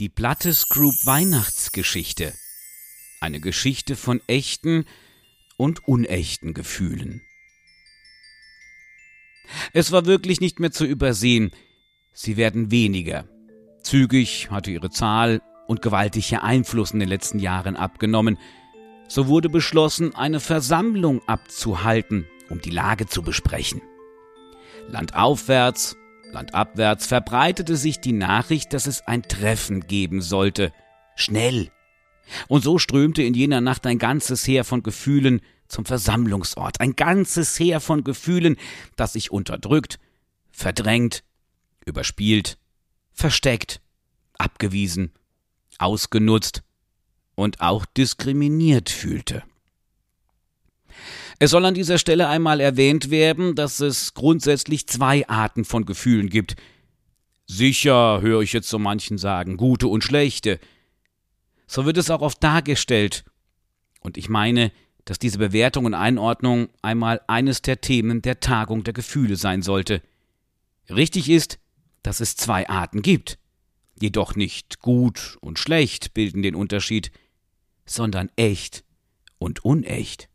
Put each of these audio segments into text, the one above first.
Die Blattes Group Weihnachtsgeschichte. Eine Geschichte von echten und unechten Gefühlen. Es war wirklich nicht mehr zu übersehen, sie werden weniger. Zügig hatte ihre Zahl und gewaltiger Einfluss in den letzten Jahren abgenommen. So wurde beschlossen, eine Versammlung abzuhalten, um die Lage zu besprechen. Landaufwärts, landabwärts verbreitete sich die Nachricht, dass es ein Treffen geben sollte. Schnell. Und so strömte in jener Nacht ein ganzes Heer von Gefühlen zum Versammlungsort, ein ganzes Heer von Gefühlen, das sich unterdrückt, verdrängt, überspielt, versteckt, abgewiesen, ausgenutzt und auch diskriminiert fühlte. Es soll an dieser Stelle einmal erwähnt werden, dass es grundsätzlich zwei Arten von Gefühlen gibt. Sicher, höre ich jetzt so manchen sagen, gute und schlechte. So wird es auch oft dargestellt. Und ich meine, dass diese Bewertung und Einordnung einmal eines der Themen der Tagung der Gefühle sein sollte. Richtig ist, dass es zwei Arten gibt. Jedoch nicht gut und schlecht bilden den Unterschied, sondern echt und unecht.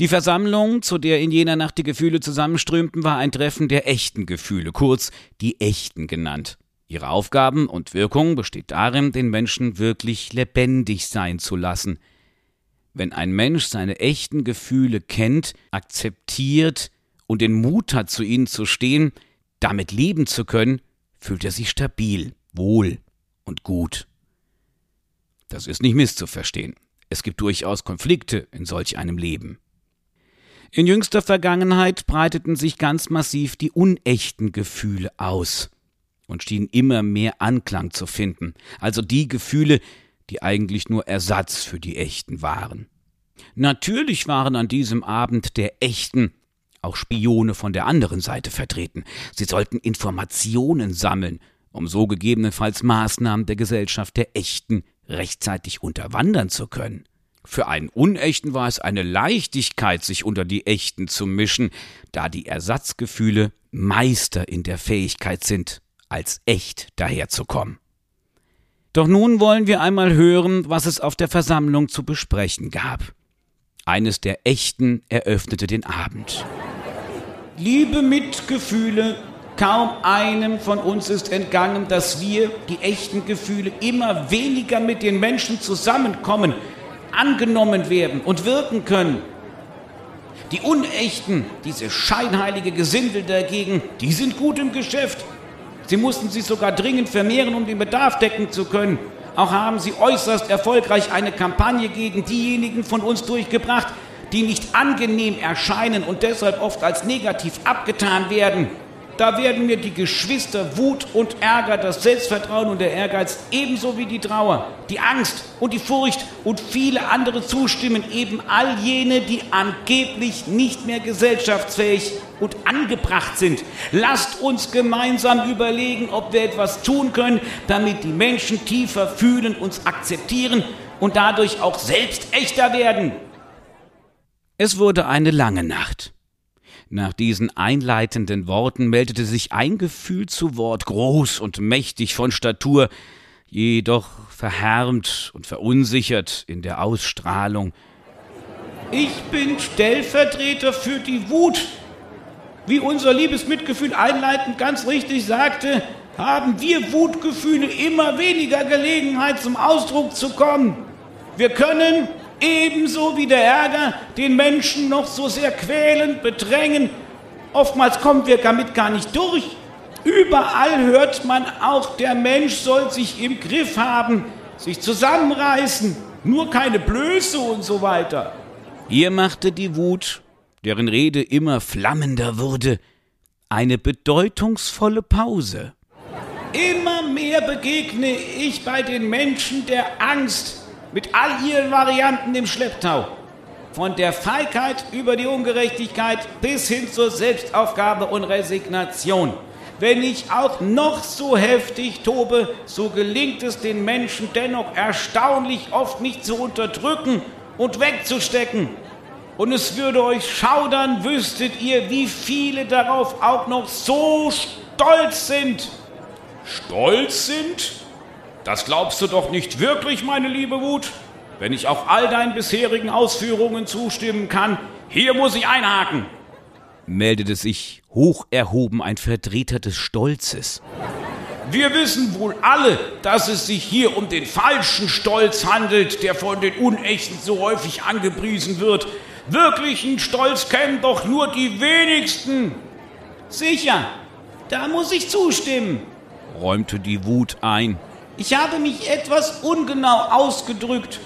Die Versammlung, zu der in jener Nacht die Gefühle zusammenströmten, war ein Treffen der echten Gefühle, kurz die echten genannt. Ihre Aufgaben und Wirkung besteht darin, den Menschen wirklich lebendig sein zu lassen. Wenn ein Mensch seine echten Gefühle kennt, akzeptiert und den Mut hat, zu ihnen zu stehen, damit leben zu können, fühlt er sich stabil, wohl und gut. Das ist nicht misszuverstehen. Es gibt durchaus Konflikte in solch einem Leben. In jüngster Vergangenheit breiteten sich ganz massiv die unechten Gefühle aus und schienen immer mehr Anklang zu finden, also die Gefühle, die eigentlich nur Ersatz für die echten waren. Natürlich waren an diesem Abend der echten auch Spione von der anderen Seite vertreten. Sie sollten Informationen sammeln, um so gegebenenfalls Maßnahmen der Gesellschaft der echten rechtzeitig unterwandern zu können. Für einen Unechten war es eine Leichtigkeit, sich unter die Echten zu mischen, da die Ersatzgefühle Meister in der Fähigkeit sind, als echt daherzukommen. Doch nun wollen wir einmal hören, was es auf der Versammlung zu besprechen gab. Eines der Echten eröffnete den Abend. Liebe Mitgefühle, Kaum einem von uns ist entgangen, dass wir, die echten Gefühle, immer weniger mit den Menschen zusammenkommen, angenommen werden und wirken können. Die Unechten, diese scheinheilige Gesindel dagegen, die sind gut im Geschäft. Sie mussten sich sogar dringend vermehren, um den Bedarf decken zu können. Auch haben sie äußerst erfolgreich eine Kampagne gegen diejenigen von uns durchgebracht, die nicht angenehm erscheinen und deshalb oft als negativ abgetan werden. Da werden mir die Geschwister Wut und Ärger, das Selbstvertrauen und der Ehrgeiz ebenso wie die Trauer, die Angst und die Furcht und viele andere zustimmen, eben all jene, die angeblich nicht mehr gesellschaftsfähig und angebracht sind. Lasst uns gemeinsam überlegen, ob wir etwas tun können, damit die Menschen tiefer fühlen, uns akzeptieren und dadurch auch selbst echter werden. Es wurde eine lange Nacht. Nach diesen einleitenden Worten meldete sich ein Gefühl zu Wort, groß und mächtig von Statur, jedoch verhärmt und verunsichert in der Ausstrahlung. Ich bin Stellvertreter für die Wut. Wie unser liebes Mitgefühl einleitend ganz richtig sagte, haben wir Wutgefühle immer weniger Gelegenheit zum Ausdruck zu kommen. Wir können ebenso wie der Ärger den Menschen noch so sehr quälen, bedrängen. Oftmals kommen wir damit gar nicht durch. Überall hört man auch, der Mensch soll sich im Griff haben, sich zusammenreißen, nur keine Blöße und so weiter. Hier machte die Wut, deren Rede immer flammender wurde, eine bedeutungsvolle Pause. Immer mehr begegne ich bei den Menschen der Angst, mit all ihren Varianten im Schlepptau. Von der Feigheit über die Ungerechtigkeit bis hin zur Selbstaufgabe und Resignation. Wenn ich auch noch so heftig tobe, so gelingt es den Menschen dennoch erstaunlich oft mich zu unterdrücken und wegzustecken. Und es würde euch schaudern, wüsstet ihr, wie viele darauf auch noch so stolz sind. Stolz sind? Das glaubst du doch nicht wirklich, meine liebe Wut? Wenn ich auch all deinen bisherigen Ausführungen zustimmen kann, hier muss ich einhaken, meldete sich hoch erhoben ein Vertreter des Stolzes. Wir wissen wohl alle, dass es sich hier um den falschen Stolz handelt, der von den Unechten so häufig angepriesen wird. Wirklichen Stolz kennen doch nur die wenigsten. Sicher, da muss ich zustimmen, räumte die Wut ein. Ich habe mich etwas ungenau ausgedrückt.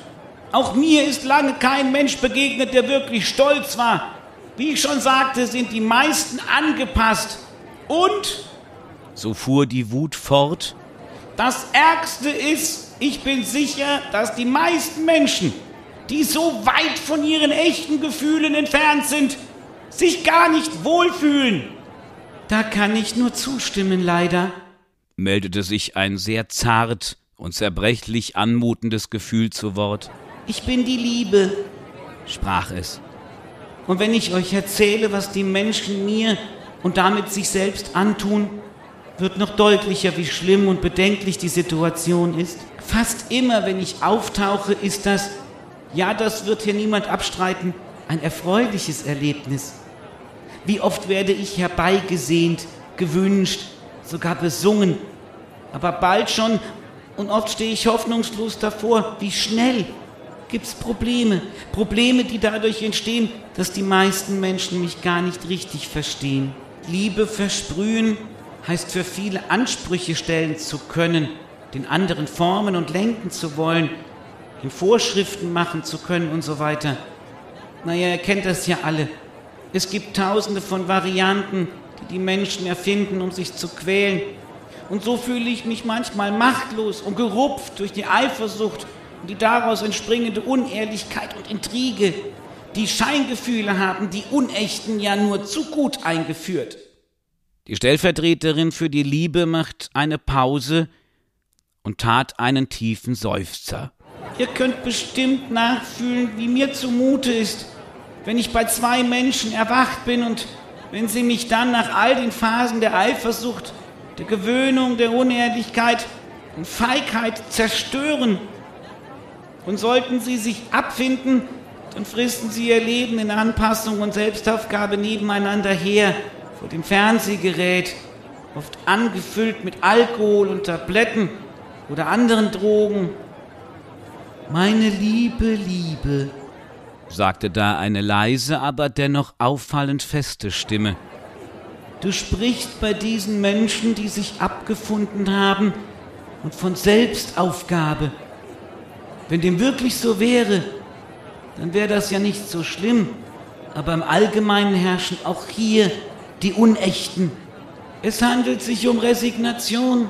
Auch mir ist lange kein Mensch begegnet, der wirklich stolz war. Wie ich schon sagte, sind die meisten angepasst. Und, so fuhr die Wut fort, das Ärgste ist, ich bin sicher, dass die meisten Menschen, die so weit von ihren echten Gefühlen entfernt sind, sich gar nicht wohlfühlen. Da kann ich nur zustimmen, leider, meldete sich ein sehr zart und zerbrechlich anmutendes Gefühl zu Wort. Ich bin die Liebe, sprach es. Und wenn ich euch erzähle, was die Menschen mir und damit sich selbst antun, wird noch deutlicher, wie schlimm und bedenklich die Situation ist. Fast immer, wenn ich auftauche, ist das, ja, das wird hier niemand abstreiten, ein erfreuliches Erlebnis. Wie oft werde ich herbeigesehnt, gewünscht, sogar besungen, aber bald schon, und oft stehe ich hoffnungslos davor, wie schnell gibt es Probleme. Probleme, die dadurch entstehen, dass die meisten Menschen mich gar nicht richtig verstehen. Liebe versprühen heißt für viele Ansprüche stellen zu können, den anderen formen und lenken zu wollen, ihm Vorschriften machen zu können und so weiter. Naja, ihr kennt das ja alle. Es gibt tausende von Varianten, die die Menschen erfinden, um sich zu quälen. Und so fühle ich mich manchmal machtlos und gerupft durch die Eifersucht und die daraus entspringende Unehrlichkeit und Intrige, die Scheingefühle haben die Unechten ja nur zu gut eingeführt. Die Stellvertreterin für die Liebe macht eine Pause und tat einen tiefen Seufzer. Ihr könnt bestimmt nachfühlen, wie mir zumute ist, wenn ich bei zwei Menschen erwacht bin und wenn sie mich dann nach all den Phasen der Eifersucht, der Gewöhnung, der Unehrlichkeit und Feigheit zerstören und sollten sie sich abfinden, dann fristen sie ihr Leben in Anpassung und Selbstaufgabe nebeneinander her vor dem Fernsehgerät, oft angefüllt mit Alkohol und Tabletten oder anderen Drogen. Meine liebe Liebe, sagte da eine leise, aber dennoch auffallend feste Stimme. Du sprichst bei diesen Menschen, die sich abgefunden haben und von Selbstaufgabe wenn dem wirklich so wäre, dann wäre das ja nicht so schlimm. Aber im Allgemeinen herrschen auch hier die Unechten. Es handelt sich um Resignation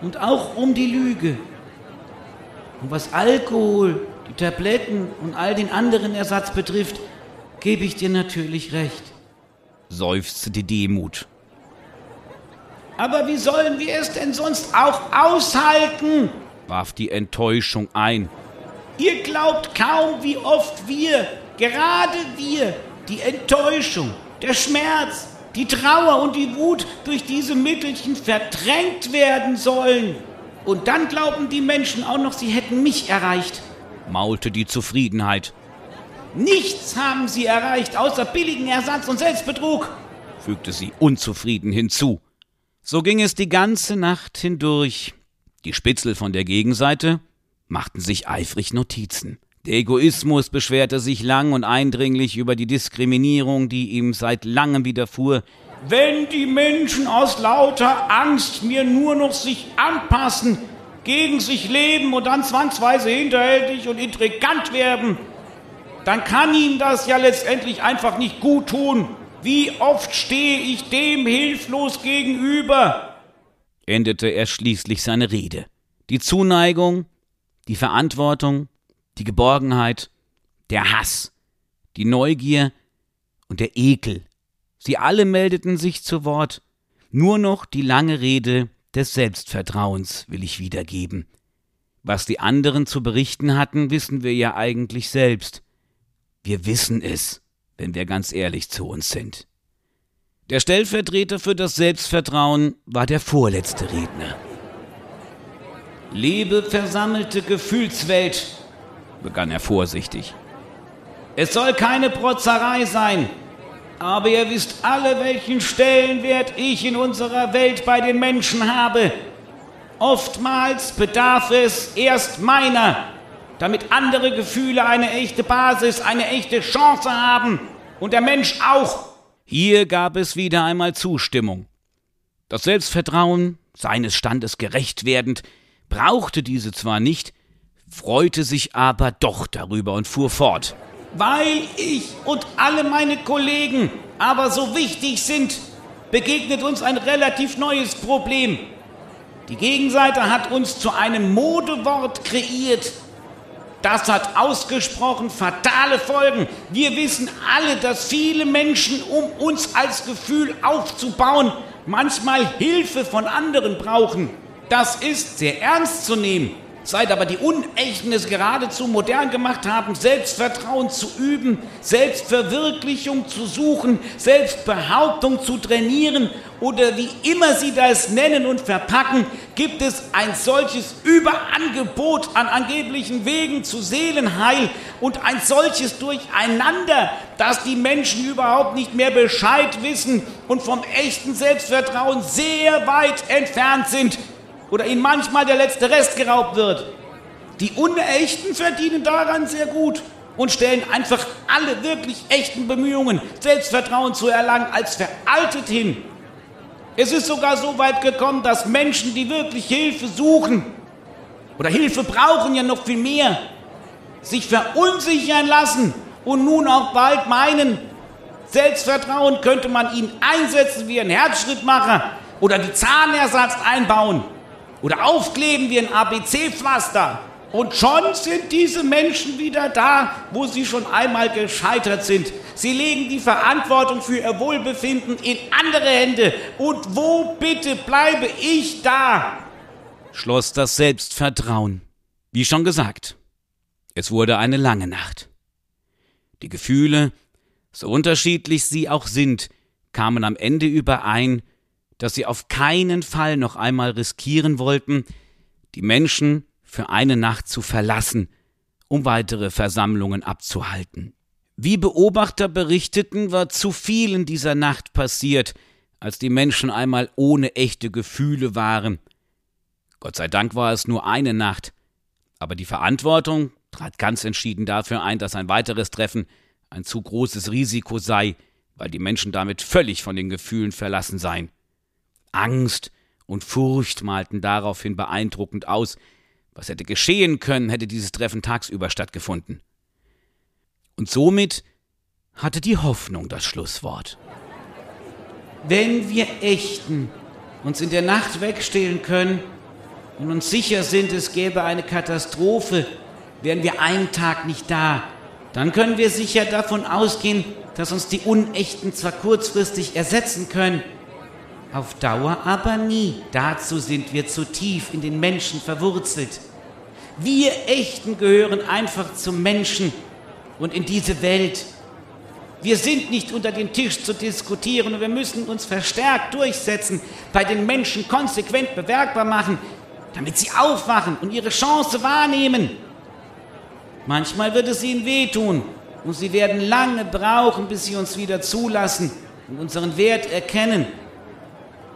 und auch um die Lüge. Und was Alkohol, die Tabletten und all den anderen Ersatz betrifft, gebe ich dir natürlich recht, seufzte die Demut. Aber wie sollen wir es denn sonst auch aushalten? warf die Enttäuschung ein. Ihr glaubt kaum, wie oft wir, gerade wir, die Enttäuschung, der Schmerz, die Trauer und die Wut durch diese Mittelchen verdrängt werden sollen. Und dann glauben die Menschen auch noch, sie hätten mich erreicht, maulte die Zufriedenheit. Nichts haben sie erreicht, außer billigen Ersatz und Selbstbetrug, fügte sie unzufrieden hinzu. So ging es die ganze Nacht hindurch. Die Spitzel von der Gegenseite machten sich eifrig Notizen. Der Egoismus beschwerte sich lang und eindringlich über die Diskriminierung, die ihm seit langem widerfuhr. Wenn die Menschen aus lauter Angst mir nur noch sich anpassen, gegen sich leben und dann zwangsweise hinterhältig und intrigant werden, dann kann ihnen das ja letztendlich einfach nicht gut tun. Wie oft stehe ich dem hilflos gegenüber? endete er schließlich seine Rede. Die Zuneigung, die Verantwortung, die Geborgenheit, der Hass, die Neugier und der Ekel, sie alle meldeten sich zu Wort, nur noch die lange Rede des Selbstvertrauens will ich wiedergeben. Was die anderen zu berichten hatten, wissen wir ja eigentlich selbst. Wir wissen es, wenn wir ganz ehrlich zu uns sind. Der Stellvertreter für das Selbstvertrauen war der vorletzte Redner. Liebe versammelte Gefühlswelt, begann er vorsichtig. Es soll keine Protzerei sein, aber ihr wisst alle, welchen Stellenwert ich in unserer Welt bei den Menschen habe. Oftmals bedarf es erst meiner, damit andere Gefühle eine echte Basis, eine echte Chance haben und der Mensch auch. Hier gab es wieder einmal Zustimmung. Das Selbstvertrauen, seines Standes gerecht werdend, brauchte diese zwar nicht, freute sich aber doch darüber und fuhr fort. Weil ich und alle meine Kollegen aber so wichtig sind, begegnet uns ein relativ neues Problem. Die Gegenseite hat uns zu einem Modewort kreiert. Das hat ausgesprochen fatale Folgen. Wir wissen alle, dass viele Menschen, um uns als Gefühl aufzubauen, manchmal Hilfe von anderen brauchen. Das ist sehr ernst zu nehmen. Seit aber die Unechten es geradezu modern gemacht haben, Selbstvertrauen zu üben, Selbstverwirklichung zu suchen, Selbstbehauptung zu trainieren oder wie immer sie das nennen und verpacken, gibt es ein solches Überangebot an angeblichen Wegen zu Seelenheil und ein solches Durcheinander, dass die Menschen überhaupt nicht mehr Bescheid wissen und vom echten Selbstvertrauen sehr weit entfernt sind oder ihnen manchmal der letzte Rest geraubt wird. Die Unechten verdienen daran sehr gut und stellen einfach alle wirklich echten Bemühungen, Selbstvertrauen zu erlangen, als veraltet hin. Es ist sogar so weit gekommen, dass Menschen, die wirklich Hilfe suchen oder Hilfe brauchen, ja noch viel mehr, sich verunsichern lassen und nun auch bald meinen, Selbstvertrauen könnte man ihnen einsetzen wie ein Herzschrittmacher oder die Zahnersatz einbauen oder aufkleben wie ein ABC-Pflaster. Und schon sind diese Menschen wieder da, wo sie schon einmal gescheitert sind. Sie legen die Verantwortung für ihr Wohlbefinden in andere Hände. Und wo bitte bleibe ich da? Schloss das Selbstvertrauen. Wie schon gesagt, es wurde eine lange Nacht. Die Gefühle, so unterschiedlich sie auch sind, kamen am Ende überein, dass sie auf keinen Fall noch einmal riskieren wollten, die Menschen für eine Nacht zu verlassen, um weitere Versammlungen abzuhalten. Wie Beobachter berichteten, war zu vielen dieser Nacht passiert, als die Menschen einmal ohne echte Gefühle waren. Gott sei Dank war es nur eine Nacht, aber die Verantwortung trat ganz entschieden dafür ein, dass ein weiteres Treffen ein zu großes Risiko sei, weil die Menschen damit völlig von den Gefühlen verlassen seien. Angst und Furcht malten daraufhin beeindruckend aus. Was hätte geschehen können, hätte dieses Treffen tagsüber stattgefunden. Und somit hatte die Hoffnung das Schlusswort. Wenn wir Echten uns in der Nacht wegstehlen können und uns sicher sind, es gäbe eine Katastrophe, wären wir einen Tag nicht da, dann können wir sicher davon ausgehen, dass uns die Unechten zwar kurzfristig ersetzen können, auf Dauer aber nie. Dazu sind wir zu tief in den Menschen verwurzelt. Wir Echten gehören einfach zum Menschen und in diese Welt. Wir sind nicht unter den Tisch zu diskutieren und wir müssen uns verstärkt durchsetzen, bei den Menschen konsequent bewerkbar machen, damit sie aufwachen und ihre Chance wahrnehmen. Manchmal wird es ihnen wehtun und sie werden lange brauchen, bis sie uns wieder zulassen und unseren Wert erkennen.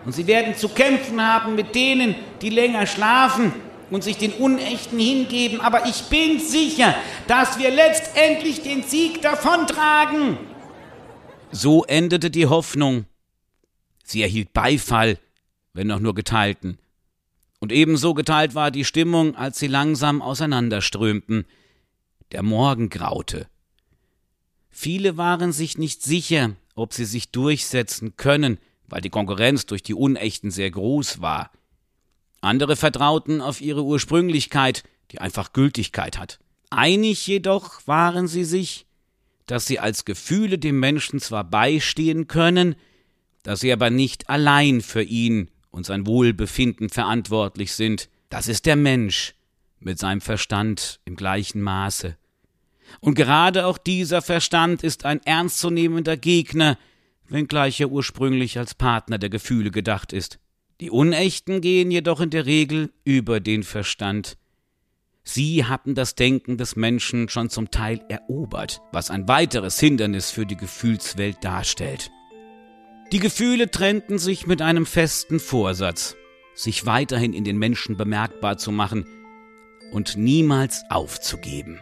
Und sie werden zu kämpfen haben mit denen, die länger schlafen und sich den Unechten hingeben. Aber ich bin sicher, dass wir letztendlich den Sieg davontragen. So endete die Hoffnung. Sie erhielt Beifall, wenn auch nur geteilten. Und ebenso geteilt war die Stimmung, als sie langsam auseinanderströmten. Der Morgen graute. Viele waren sich nicht sicher, ob sie sich durchsetzen können, weil die Konkurrenz durch die Unechten sehr groß war. Andere vertrauten auf ihre Ursprünglichkeit, die einfach Gültigkeit hat. Einig jedoch waren sie sich, dass sie als Gefühle dem Menschen zwar beistehen können, dass sie aber nicht allein für ihn und sein Wohlbefinden verantwortlich sind. Das ist der Mensch mit seinem Verstand im gleichen Maße. Und gerade auch dieser Verstand ist ein ernstzunehmender Gegner wenngleich er ursprünglich als Partner der Gefühle gedacht ist. Die Unechten gehen jedoch in der Regel über den Verstand. Sie hatten das Denken des Menschen schon zum Teil erobert, was ein weiteres Hindernis für die Gefühlswelt darstellt. Die Gefühle trennten sich mit einem festen Vorsatz, sich weiterhin in den Menschen bemerkbar zu machen und niemals aufzugeben.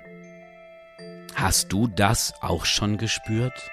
Hast du das auch schon gespürt?